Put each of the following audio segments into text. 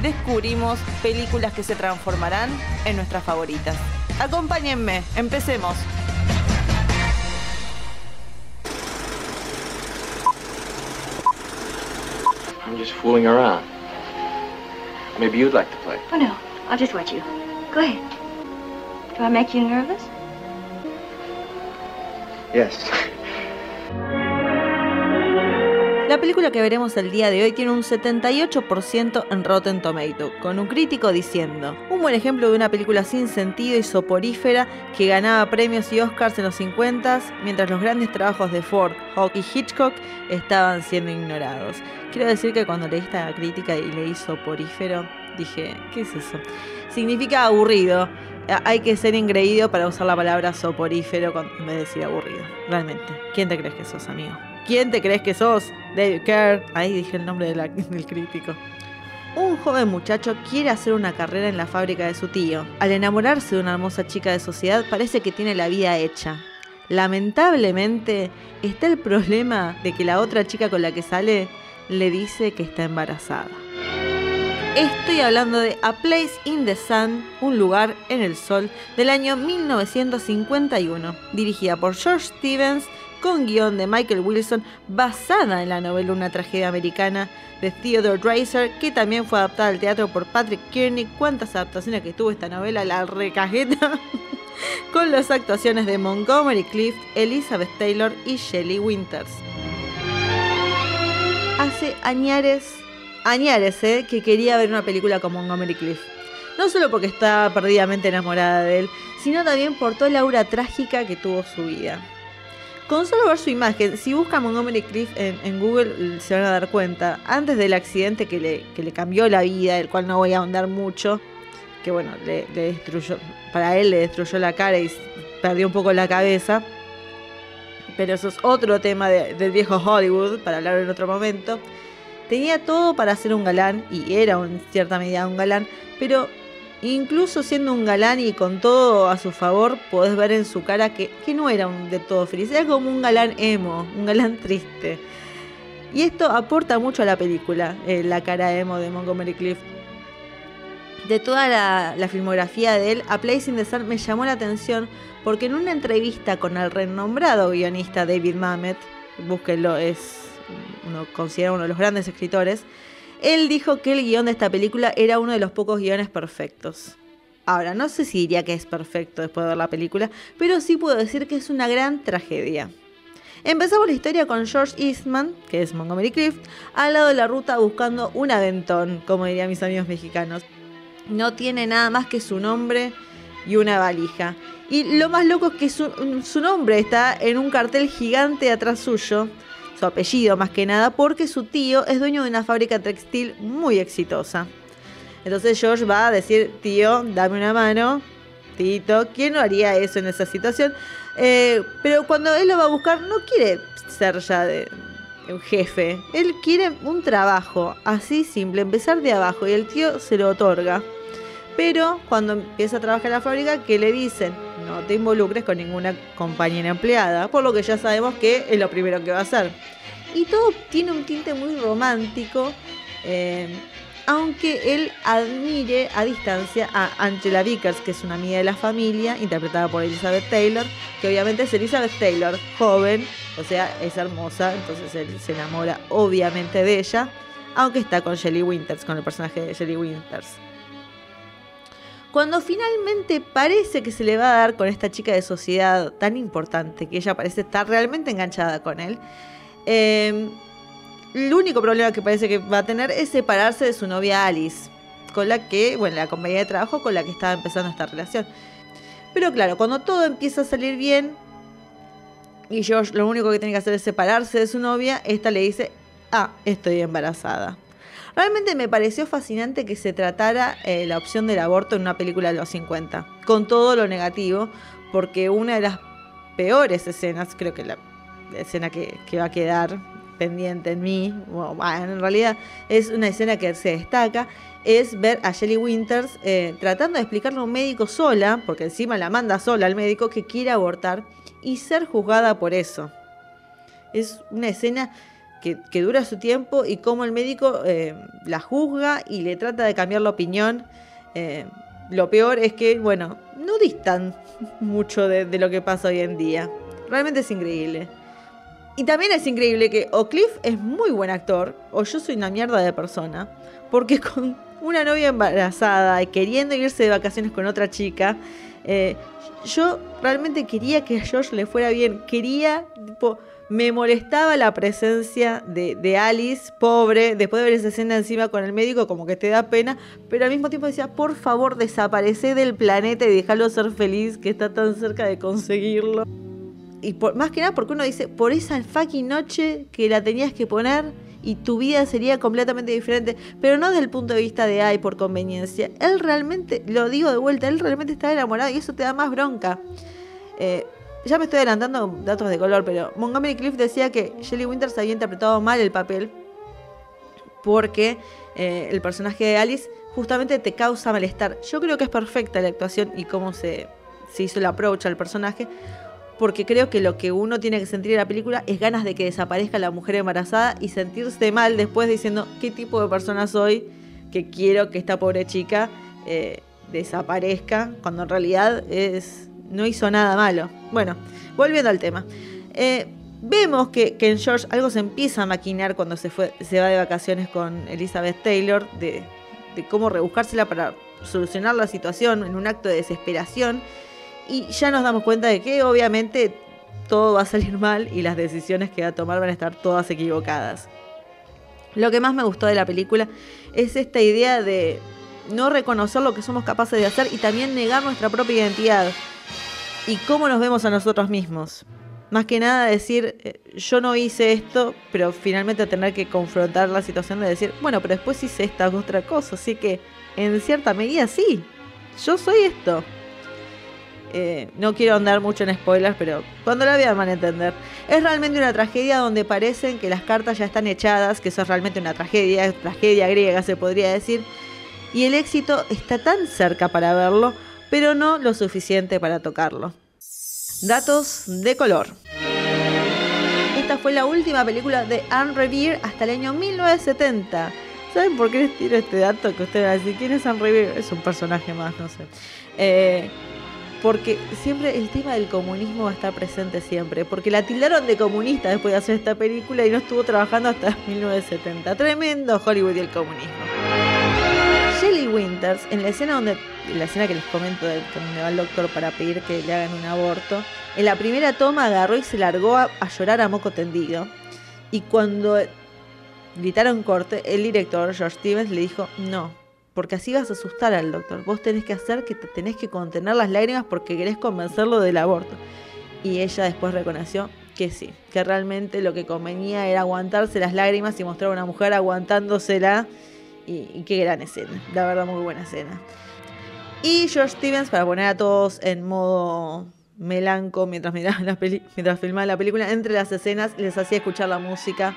descubrimos películas que se transformarán en nuestras favoritas. Acompáñenme, empecemos. I'm just fooling around. Maybe you'd like to play. Oh, no. I'll just watch you. Go ahead. Do I make you nervous? Yes. La película que veremos el día de hoy tiene un 78% en Rotten Tomato, con un crítico diciendo, un buen ejemplo de una película sin sentido y soporífera que ganaba premios y Oscars en los 50 mientras los grandes trabajos de Ford, Hawk y Hitchcock estaban siendo ignorados. Quiero decir que cuando leí esta crítica y leí soporífero, dije, ¿qué es eso? Significa aburrido. Hay que ser ingreído para usar la palabra soporífero en vez de decir aburrido. Realmente. ¿Quién te crees que sos, amigo? ¿Quién te crees que sos? David Kerr. Ahí dije el nombre del crítico. Un joven muchacho quiere hacer una carrera en la fábrica de su tío. Al enamorarse de una hermosa chica de sociedad parece que tiene la vida hecha. Lamentablemente está el problema de que la otra chica con la que sale le dice que está embarazada. Estoy hablando de A Place in the Sun, un lugar en el sol, del año 1951, dirigida por George Stevens, con guion de Michael Wilson, basada en la novela Una tragedia americana de Theodore Dreiser, que también fue adaptada al teatro por Patrick Kearney. ¿Cuántas adaptaciones que tuvo esta novela? La recajeta. con las actuaciones de Montgomery Clift, Elizabeth Taylor y Shelley Winters. Hace añares añares, ¿eh? que quería ver una película como Montgomery Cliff. No solo porque estaba perdidamente enamorada de él, sino también por toda la aura trágica que tuvo su vida. Con solo ver su imagen, si buscan Montgomery Cliff en, Google se van a dar cuenta, antes del accidente que le, que le cambió la vida, el cual no voy a ahondar mucho, que bueno, le, destruyó, para él le destruyó la cara y perdió un poco la cabeza, pero eso es otro tema del viejo Hollywood, para hablar en otro momento. Tenía todo para ser un galán, y era en cierta medida un galán, pero incluso siendo un galán y con todo a su favor, podés ver en su cara que, no era un de todo feliz, era como un galán emo, un galán triste. Y esto aporta mucho a la película, eh, la cara emo de Montgomery Clift. De toda la, la, filmografía de él, A Place in the Sun me llamó la atención porque en una entrevista con el renombrado guionista David Mamet, búsquenlo, es uno considera uno de los grandes escritores, él dijo que el guion de esta película era uno de los pocos guiones perfectos. Ahora, no sé si diría que es perfecto después de ver la película, pero sí puedo decir que es una gran tragedia. Empezamos la historia con George Eastman, que es Montgomery Clift, al lado de la ruta buscando un aventón, como dirían mis amigos mexicanos. No tiene nada más que su nombre y una valija. Y lo más loco es que su, su nombre está en un cartel gigante atrás suyo, apellido más que nada, porque su tío es dueño de una fábrica textil muy exitosa. Entonces George va a decir, tío, dame una mano, Tito, ¿quién no haría eso en esa situación? Eh, pero cuando él lo va a buscar, no quiere ser ya de, un jefe, él quiere un trabajo, así simple, empezar de abajo, y el tío se lo otorga. Pero cuando empieza a trabajar en la fábrica, ¿qué le dicen? No te involucres con ninguna compañera empleada, por lo que ya sabemos que es lo primero que va a hacer. Y todo tiene un tinte muy romántico, eh, aunque él admire a distancia a Angela Vickers, que es una amiga de la familia, interpretada por Elizabeth Taylor, que obviamente es Elizabeth Taylor, joven, o sea, es hermosa, entonces él se enamora obviamente de ella, aunque está con Shelley Winters, con el personaje de Shelley Winters. Cuando finalmente parece que se le va a dar con esta chica de sociedad tan importante, que ella parece estar realmente enganchada con él, em, el único problema que parece que va a tener es separarse de su novia Alice, con la que, bueno, la compañía de trabajo con la que estaba empezando esta relación. Pero claro, cuando todo empieza a salir bien y George lo único que tiene que hacer es separarse de su novia, esta le dice, ah, estoy embarazada. Realmente me pareció fascinante que se tratara eh, la opción del aborto en una película de los 50, con todo lo negativo, porque una de las peores escenas, creo que la escena que, va a quedar pendiente en mí, bueno, en realidad es una escena que se destaca, es ver a Shelley Winters eh, tratando de explicarle a un médico sola, porque encima la manda sola al médico, que quiere abortar y ser juzgada por eso. Es una escena que, dura su tiempo y cómo el médico eh, la juzga y le trata de cambiar la opinión. Eh, lo peor es que, bueno, no distan mucho de, lo que pasa hoy en día. Realmente es increíble. Y también es increíble que o Cliff es muy buen actor o yo soy una mierda de persona. Porque con una novia embarazada y queriendo irse de vacaciones con otra chica, eh, yo realmente quería que a George le fuera bien. Quería, tipo, me molestaba la presencia de, Alice, pobre, después de ver esa escena encima con el médico, como que te da pena, pero al mismo tiempo decía, por favor, desaparece del planeta y déjalo ser feliz, que está tan cerca de conseguirlo. Y por, más que nada porque uno dice, por esa fucking noche que la tenías que poner y tu vida sería completamente diferente, pero no desde el punto de vista de ay por conveniencia. Él realmente, lo digo de vuelta, él realmente está enamorado y eso te da más bronca. Eh, ya me estoy adelantando datos de color, pero Montgomery Cliff decía que Shelley Winters había interpretado mal el papel porque eh, el personaje de Alice justamente te causa malestar. Yo creo que es perfecta la actuación y cómo se, se hizo el approach al personaje, porque creo que lo que uno tiene que sentir en la película es ganas de que desaparezca la mujer embarazada y sentirse mal después diciendo qué tipo de persona soy que quiero que esta pobre chica eh, desaparezca, cuando en realidad es, no hizo nada malo. Bueno, volviendo al tema. Eh, vemos que, en George algo se empieza a maquinar cuando se, fue, se va de vacaciones con Elizabeth Taylor, de, de cómo rebuscársela para solucionar la situación en un acto de desesperación y ya nos damos cuenta de que obviamente todo va a salir mal y las decisiones que va a tomar van a estar todas equivocadas. Lo que más me gustó de la película es esta idea de no reconocer lo que somos capaces de hacer y también negar nuestra propia identidad y cómo nos vemos a nosotros mismos. Más que nada decir, eh, yo no hice esto, pero finalmente tener que confrontar la situación de decir, bueno, pero después hice esta otra cosa, así que en cierta medida sí, yo soy esto. Eh, no quiero andar mucho en spoilers, pero cuando la vean van a entender. Es realmente una tragedia donde parecen que las cartas ya están echadas, que eso es realmente una tragedia, tragedia griega se podría decir. Y el éxito está tan cerca para verlo, pero no lo suficiente para tocarlo. Datos de color. Esta fue la última película de Anne Revere hasta el año 1970. ¿Saben por qué les tiro este dato? Que ustedes van a decir, ¿quién es Anne Revere? Es un personaje más, no sé. Eh, porque siempre el tema del comunismo va a estar presente siempre, porque la tildaron de comunista después de hacer esta película y no estuvo trabajando hasta 1970. Tremendo Hollywood y el comunismo. Shelley Winters, en la escena donde, la escena que les comento de donde va el doctor para pedir que le hagan un aborto, en la primera toma agarró y se largó a, llorar a moco tendido. Y cuando gritaron corte, el director George Stevens le dijo, no, porque así vas a asustar al doctor. Vos tenés que hacer que te tenés que contener las lágrimas porque querés convencerlo del aborto. Y ella después reconoció que sí, que realmente lo que convenía era aguantarse las lágrimas y mostrar a una mujer aguantándosela. Y, qué gran escena, la verdad muy buena escena. Y George Stevens, para poner a todos en modo melanco mientras, la mientras filmaba la película, entre las escenas les hacía escuchar la música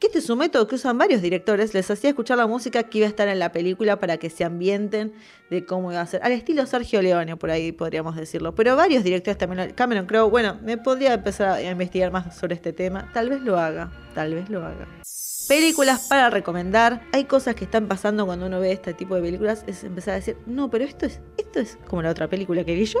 que este es un método que usan varios directores, les hacía escuchar la música que iba a estar en la película para que se ambienten de cómo iba a ser. Al estilo Sergio Leone, por ahí podríamos decirlo. Pero varios directores también, Cameron Crowe, bueno, me podría empezar a investigar más sobre este tema. Tal vez lo haga, tal vez lo haga. Películas para recomendar. Hay cosas que están pasando cuando uno ve este tipo de películas. Es empezar a decir, no, pero esto es, esto es como la otra película que vi yo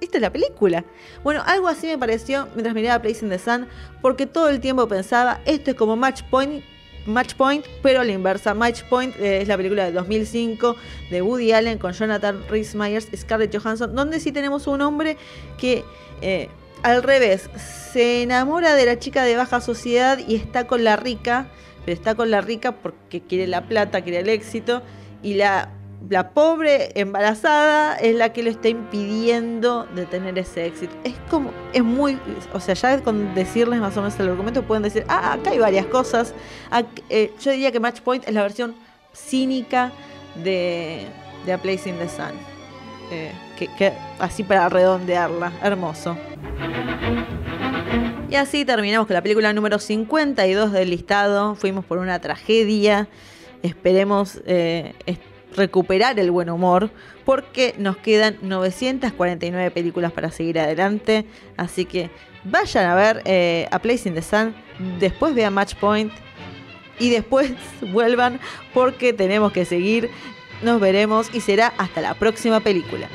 esta es la película. Bueno, algo así me pareció mientras miraba Place in the Sun, porque todo el tiempo pensaba, esto es como Match Point, Match Point, pero a la inversa. Match Point eh, es la película de 2005 de Woody Allen con Jonathan Rhys Myers, Scarlett Johansson, donde sí tenemos un hombre que eh, al revés se enamora de la chica de baja sociedad y está con la rica, pero está con la rica porque quiere la plata, quiere el éxito y la la pobre embarazada es la que lo está impidiendo de tener ese éxito. Es como, es muy, o sea, ya con decirles más o menos el argumento pueden decir, ah, acá hay varias cosas. Eh, yo diría que Match Point es la versión cínica de, de A Place in the Sun. Eh, que, así para redondearla, hermoso. Y así terminamos con la película número 52 del listado. Fuimos por una tragedia. Esperemos eh, recuperar el buen humor porque nos quedan 949 películas para seguir adelante. Así que vayan a ver eh, A Place in the Sun, después vean Match Point y después vuelvan porque tenemos que seguir. Nos veremos y será hasta la próxima película.